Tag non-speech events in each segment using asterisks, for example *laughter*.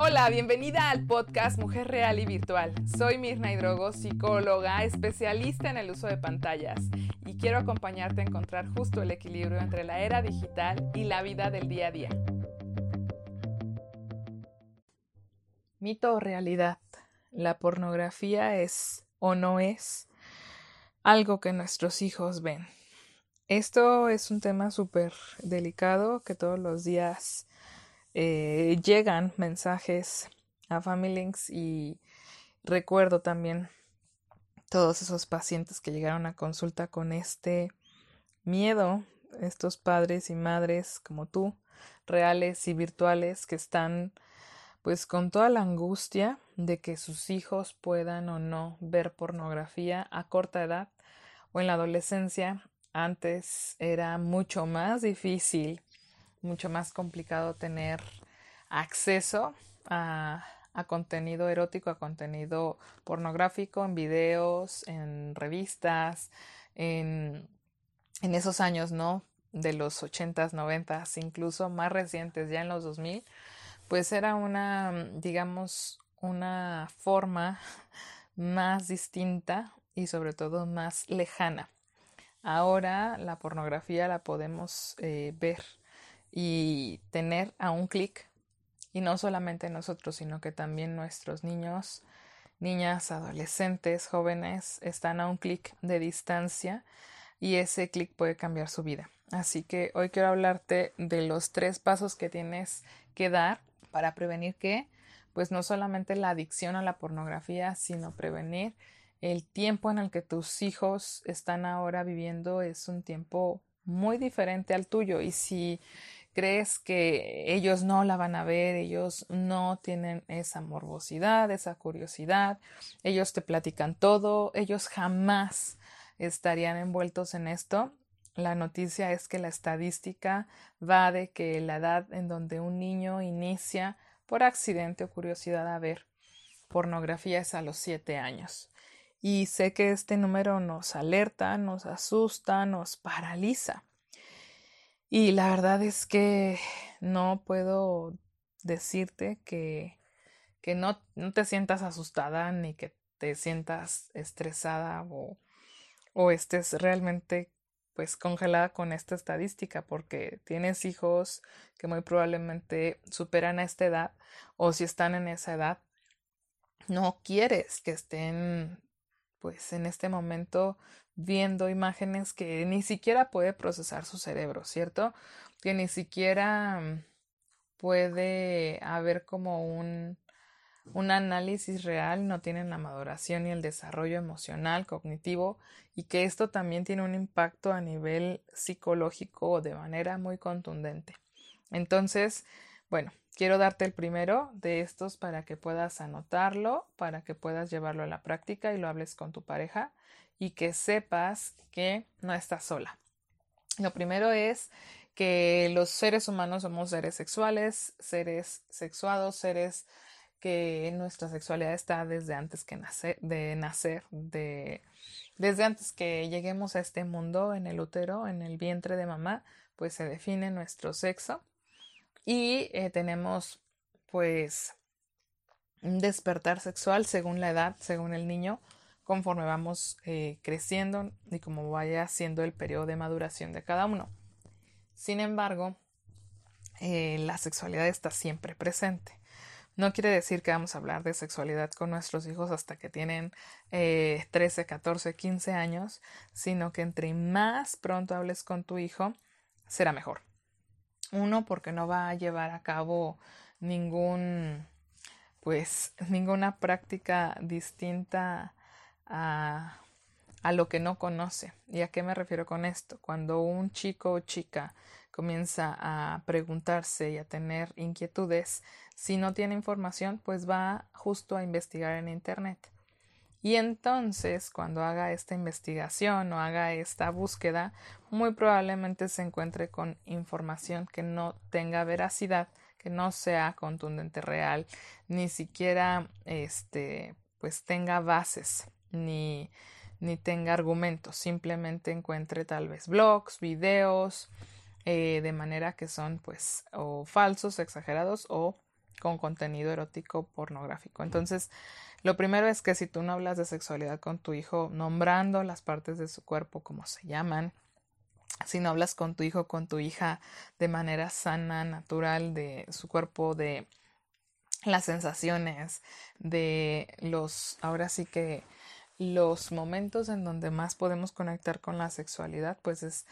Hola, bienvenida al podcast Mujer Real y Virtual. Soy Mirna Hidrogo, psicóloga, especialista en el uso de pantallas y quiero acompañarte a encontrar justo el equilibrio entre la era digital y la vida del día a día. Mito o realidad. ¿La pornografía es o no es algo que nuestros hijos ven? Esto es un tema súper delicado que todos los días eh, llegan mensajes a Family Links y recuerdo también todos esos pacientes que llegaron a consulta con este miedo, estos padres y madres como tú, reales y virtuales, que están pues con toda la angustia de que sus hijos puedan o no ver pornografía a corta edad o en la adolescencia. Antes era mucho más difícil mucho más complicado tener acceso a, contenido erótico, a contenido pornográfico, en videos, en revistas, en, esos años, ¿no? De los 80s, 90s, incluso más recientes, ya en los 2000, pues era una, digamos, una forma más distinta y sobre todo más lejana. Ahora la pornografía la podemos eh, ver y tener a un clic, y no solamente nosotros, sino que también nuestros niños, niñas, adolescentes, jóvenes están a un clic de distancia y ese clic puede cambiar su vida. Así que hoy quiero hablarte de los tres pasos que tienes que dar para prevenir que, pues no solamente la adicción a la pornografía, sino prevenir el tiempo en el que tus hijos están ahora viviendo es un tiempo muy diferente al tuyo y si crees que ellos no la van a ver, ellos no tienen esa morbosidad, esa curiosidad, ellos te platican todo, ellos jamás estarían envueltos en esto. La noticia es que la estadística va de que la edad en donde un niño inicia por accidente o curiosidad a ver pornografía es a los siete años. Y sé que este número nos alerta, nos asusta, nos paraliza. Y la verdad es que no puedo decirte que, que no, no te sientas asustada ni que te sientas estresada o, o estés realmente pues congelada con esta estadística porque tienes hijos que muy probablemente superan a esta edad o si están en esa edad no quieres que estén pues en este momento viendo imágenes que ni siquiera puede procesar su cerebro, ¿cierto? Que ni siquiera mm, puede haber como un, un análisis real, no tienen la maduración y el desarrollo emocional, cognitivo, y que esto también tiene un impacto a nivel psicológico de manera muy contundente. Entonces, bueno, quiero darte el primero de estos para que puedas anotarlo, para que puedas llevarlo a la práctica y lo hables con tu pareja y que sepas que no estás sola. Lo primero es que los seres humanos somos seres sexuales, seres sexuados, seres que nuestra sexualidad está desde antes que nacer, de nacer, de, desde antes que lleguemos a este mundo en el útero, en el vientre de mamá, pues se define nuestro sexo y eh, tenemos pues un despertar sexual según la edad, según el niño, conforme vamos eh, creciendo y como vaya siendo el periodo de maduración de cada uno. Sin embargo, eh, la sexualidad está siempre presente. No quiere decir que vamos a hablar de sexualidad con nuestros hijos hasta que tienen 13, 14, 15 años, sino que entre más pronto hables con tu hijo, será mejor. Uno, porque no va a llevar a cabo ningún, pues, ninguna práctica distinta a, a lo que no conoce. ¿Y a qué me refiero con esto? Cuando un chico o chica comienza a preguntarse y a tener inquietudes, si no tiene información, pues va justo a investigar en Internet. Y entonces, cuando haga esta investigación o haga esta búsqueda, muy probablemente se encuentre con información que no tenga veracidad, que no sea contundente real, ni siquiera este pues tenga bases ni, ni tenga argumentos, simplemente encuentre tal vez blogs, videos, eh, de manera que son pues o falsos, exagerados o con contenido erótico pornográfico. Entonces, lo primero es que si tú no hablas de sexualidad con tu hijo nombrando las partes de su cuerpo como se llaman, si no hablas con tu hijo, con tu hija de manera sana, natural, de su cuerpo, de las sensaciones, de los, ahora sí que los momentos en donde más podemos conectar con la sexualidad, pues es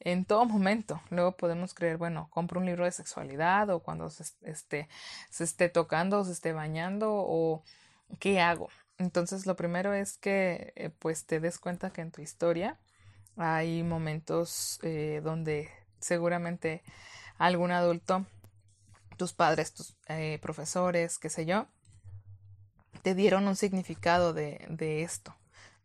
en todo momento. Luego podemos creer, bueno, compro un libro de sexualidad o cuando se esté, se esté tocando o se esté bañando o qué hago. Entonces lo primero es que eh, pues te des cuenta que en tu historia hay momentos eh, donde seguramente algún adulto, tus padres, tus eh, profesores, qué sé yo, te dieron un significado de, de esto,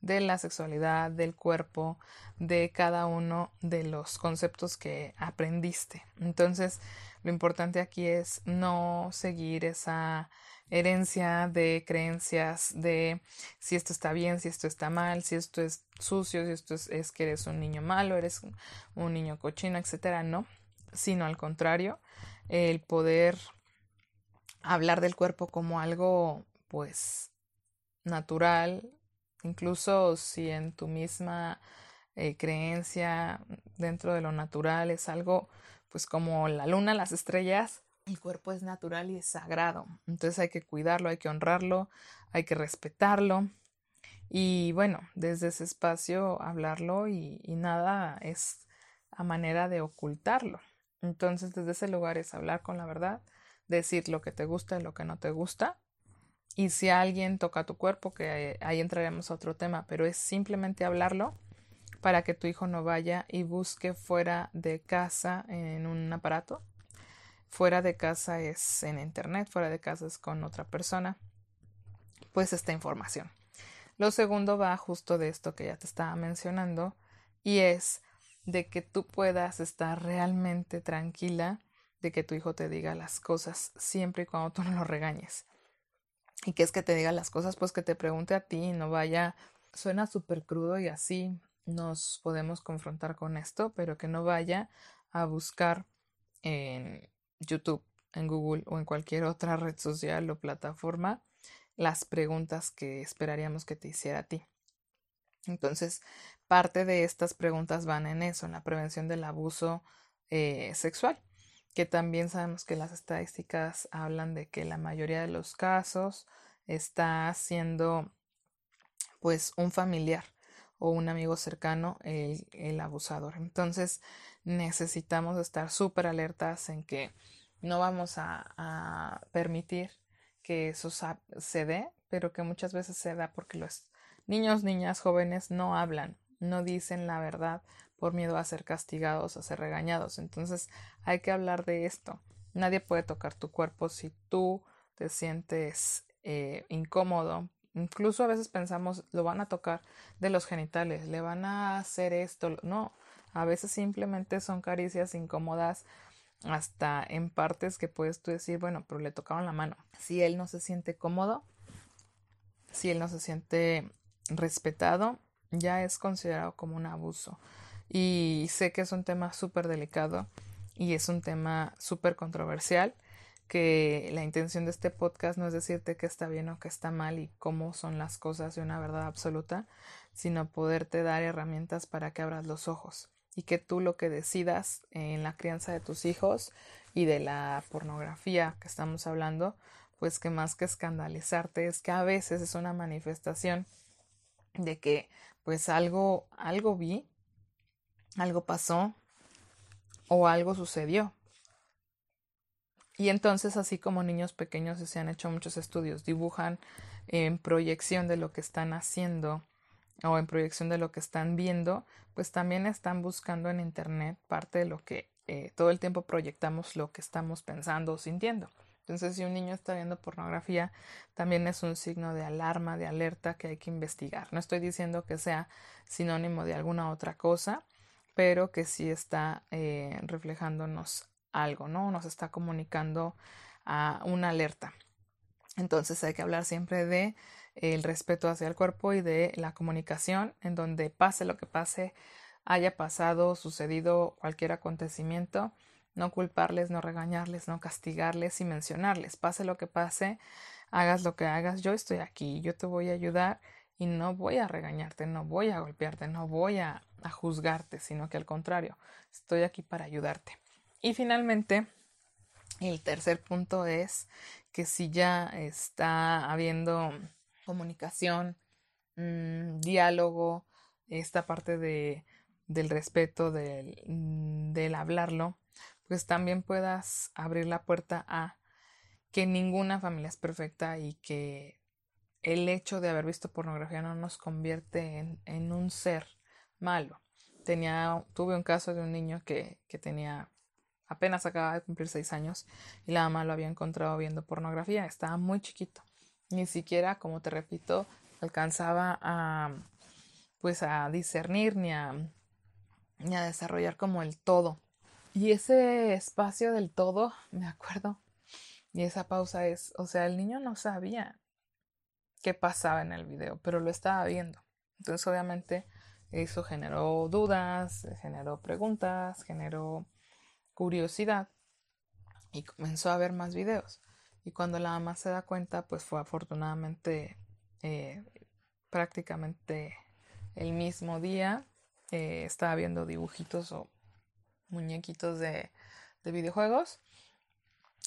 de la sexualidad, del cuerpo, de cada uno de los conceptos que aprendiste. Entonces, lo importante aquí es no seguir esa herencia de creencias de si esto está bien, si esto está mal, si esto es sucio, si esto es, que eres un niño malo, eres un, niño cochino, etcétera, no, sino al contrario, el poder hablar del cuerpo como algo pues natural, incluso si en tu misma eh, creencia dentro de lo natural es algo pues como la luna, las estrellas, el cuerpo es natural y es sagrado. Entonces hay que cuidarlo, hay que honrarlo, hay que respetarlo. Y bueno, desde ese espacio hablarlo y, nada es a manera de ocultarlo. Entonces desde ese lugar es hablar con la verdad, decir lo que te gusta y lo que no te gusta. Y si alguien toca tu cuerpo, que ahí entraremos a otro tema, pero es simplemente hablarlo para que tu hijo no vaya y busque fuera de casa en un aparato fuera de casa es en internet, fuera de casa es con otra persona, pues esta información. Lo segundo va justo de esto que ya te estaba mencionando y es de que tú puedas estar realmente tranquila de que tu hijo te diga las cosas siempre y cuando tú no lo regañes. ¿Y qué es que te diga las cosas? Pues que te pregunte a ti no vaya, suena súper crudo y así nos podemos confrontar con esto, pero que no vaya a buscar en YouTube, en Google o en cualquier otra red social o plataforma las preguntas que esperaríamos que te hiciera a ti. Entonces, parte de estas preguntas van en eso, en la prevención del abuso eh, sexual, que también sabemos que las estadísticas hablan de que la mayoría de los casos está siendo pues un familiar o un amigo cercano el, el abusador. Entonces, necesitamos estar súper alertas en que no vamos a, permitir que eso se dé, pero que muchas veces se da porque los niños, niñas, jóvenes no hablan, no dicen la verdad por miedo a ser castigados, a ser regañados. Entonces hay que hablar de esto. Nadie puede tocar tu cuerpo si tú te sientes eh, incómodo. Incluso a veces pensamos, lo van a tocar de los genitales, le van a hacer esto. No, a veces simplemente son caricias incómodas hasta en partes que puedes tú decir, bueno, pero le tocaron la mano. Si él no se siente cómodo, si él no se siente respetado, ya es considerado como un abuso. Y sé que es un tema súper delicado y es un tema súper controversial que la intención de este podcast no es decirte que está bien o que está mal y cómo son las cosas de una verdad absoluta, sino poderte dar herramientas para que abras los ojos y que tú lo que decidas en la crianza de tus hijos y de la pornografía que estamos hablando, pues que más que escandalizarte es que a veces es una manifestación de que pues algo algo vi, algo pasó o algo sucedió. Y entonces, así como niños pequeños se han hecho muchos estudios, dibujan en proyección de lo que están haciendo o en proyección de lo que están viendo, pues también están buscando en Internet parte de lo que eh, todo el tiempo proyectamos lo que estamos pensando o sintiendo. Entonces, si un niño está viendo pornografía, también es un signo de alarma, de alerta que hay que investigar. No estoy diciendo que sea sinónimo de alguna otra cosa, pero que sí está eh, reflejándonos algo, ¿no? Nos está comunicando a una alerta. Entonces hay que hablar siempre de el respeto hacia el cuerpo y de la comunicación, en donde pase lo que pase, haya pasado, sucedido cualquier acontecimiento, no culparles, no regañarles, no castigarles y mencionarles. Pase lo que pase, hagas lo que hagas, yo estoy aquí, yo te voy a ayudar y no voy a regañarte, no voy a golpearte, no voy a, a juzgarte, sino que al contrario, estoy aquí para ayudarte. Y finalmente, el tercer punto es que si ya está habiendo comunicación, mmm, diálogo, esta parte de, del respeto, del, mm, del hablarlo, pues también puedas abrir la puerta a que ninguna familia es perfecta y que el hecho de haber visto pornografía no nos convierte en, un ser malo. Tenía, tuve un caso de un niño que, que tenía apenas acaba de cumplir seis años y la mamá lo había encontrado viendo pornografía. Estaba muy chiquito. Ni siquiera, como te repito, alcanzaba a pues a discernir ni a, ni a desarrollar como el todo. Y ese espacio del todo, me acuerdo, y esa pausa es, o sea, el niño no sabía qué pasaba en el video, pero lo estaba viendo. Entonces, obviamente, eso generó dudas, generó preguntas, generó curiosidad y comenzó a ver más videos. Y cuando la mamá se da cuenta, pues fue afortunadamente eh, prácticamente el mismo día. Eh, estaba viendo dibujitos o muñequitos de, de videojuegos.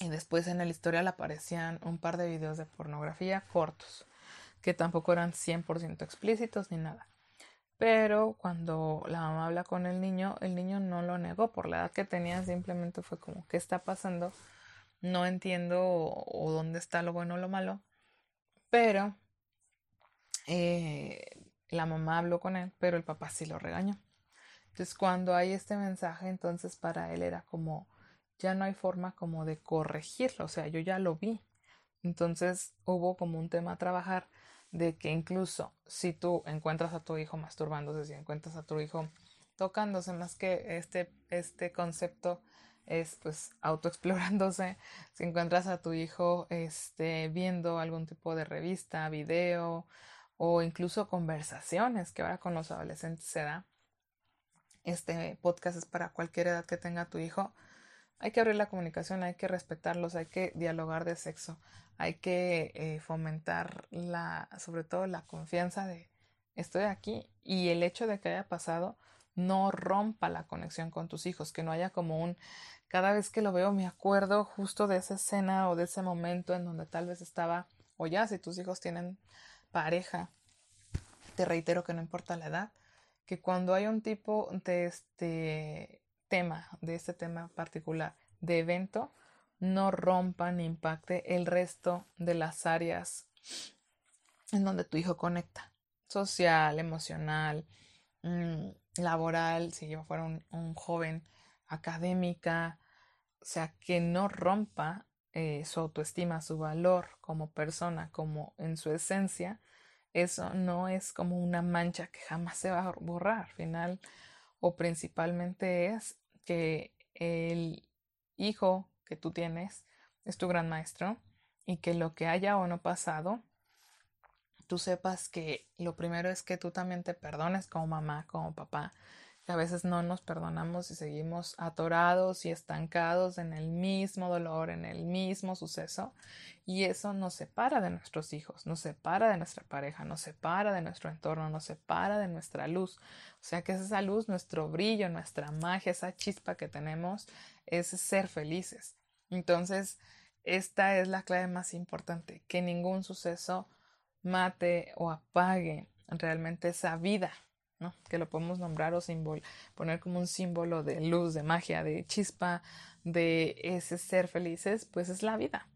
Y después en el historial aparecían un par de videos de pornografía cortos, que tampoco eran 100% explícitos ni nada. Pero cuando la mamá habla con el niño, el niño no lo negó por la edad que tenía, simplemente fue como, ¿qué está pasando? No entiendo o, dónde está lo bueno o lo malo. Pero eh, la mamá habló con él, pero el papá sí lo regañó. Entonces cuando hay este mensaje, entonces para él era como, ya no hay forma como de corregirlo, o sea, yo ya lo vi. Entonces hubo como un tema a trabajar de que incluso si tú encuentras a tu hijo masturbándose, si encuentras a tu hijo tocándose, más que este, este concepto es pues autoexplorándose, *laughs* si encuentras a tu hijo este, viendo algún tipo de revista, video o incluso conversaciones que ahora con los adolescentes se da, este podcast es para cualquier edad que tenga tu hijo, hay que abrir la comunicación, hay que respetarlos, hay que dialogar de sexo, hay que eh, fomentar la, sobre todo la confianza de estoy aquí y el hecho de que haya pasado no rompa la conexión con tus hijos, que no haya como un cada vez que lo veo me acuerdo justo de esa escena o de ese momento en donde tal vez estaba o ya si tus hijos tienen pareja, te reitero que no importa la edad, que cuando hay un tipo de este tema, de este tema particular de evento, no rompa ni impacte el resto de las áreas en donde tu hijo conecta. Social, emocional, mm, laboral, si yo fuera un, joven, académica, o sea, que no rompa eh, su autoestima, su valor como persona, como en su esencia, eso no es como una mancha que jamás se va a borrar. Al final o principalmente es que el hijo que tú tienes es tu gran maestro y que lo que haya o no pasado, tú sepas que lo primero es que tú también te perdones como mamá, como papá, a veces no nos perdonamos y seguimos atorados y estancados en el mismo dolor, en el mismo suceso, y eso nos separa de nuestros hijos, nos separa de nuestra pareja, nos separa de nuestro entorno, nos separa de nuestra luz. O sea que esa luz, nuestro brillo, nuestra magia, esa chispa que tenemos, es ser felices. Entonces, esta es la clave más importante, que ningún suceso mate o apague realmente esa vida que lo podemos nombrar o poner como un símbolo de luz, de magia, de chispa, de ese ser felices, pues es la vida.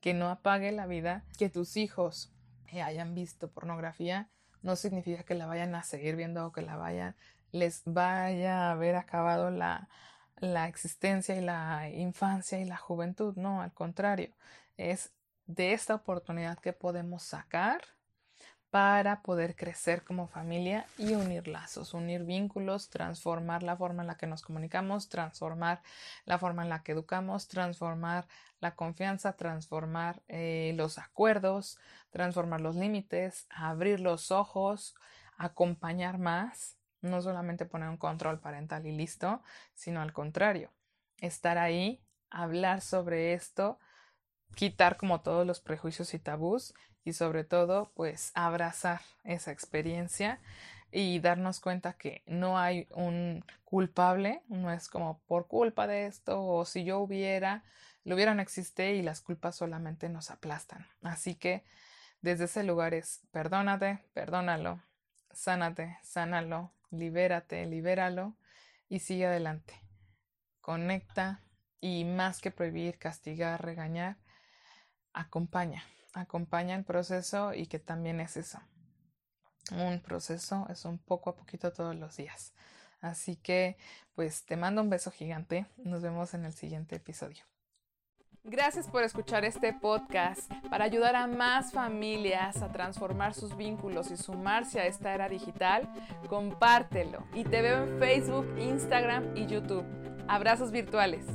Que no apague la vida, que tus hijos hayan visto pornografía, no significa que la vayan a seguir viendo o que la vayan, les vaya a haber acabado la, la existencia y la infancia y la juventud. No, al contrario, es de esta oportunidad que podemos sacar para poder crecer como familia y unir lazos, unir vínculos, transformar la forma en la que nos comunicamos, transformar la forma en la que educamos, transformar la confianza, transformar eh, los acuerdos, transformar los límites, abrir los ojos, acompañar más, no solamente poner un control parental y listo, sino al contrario, estar ahí, hablar sobre esto, quitar como todos los prejuicios y tabús y sobre todo pues abrazar esa experiencia y darnos cuenta que no hay un culpable, no es como por culpa de esto o si yo hubiera, lo hubiera no existe y las culpas solamente nos aplastan. Así que desde ese lugar es perdónate, perdónalo, sánate, sánalo, libérate, libéralo y sigue adelante. Conecta y más que prohibir, castigar, regañar, acompaña, acompaña el proceso y que también es eso. Un proceso es un poco a poquito todos los días. Así que, pues te mando un beso gigante. Nos vemos en el siguiente episodio. Gracias por escuchar este podcast para ayudar a más familias a transformar sus vínculos y sumarse a esta era digital. Compártelo y te veo en Facebook, Instagram y YouTube. Abrazos virtuales.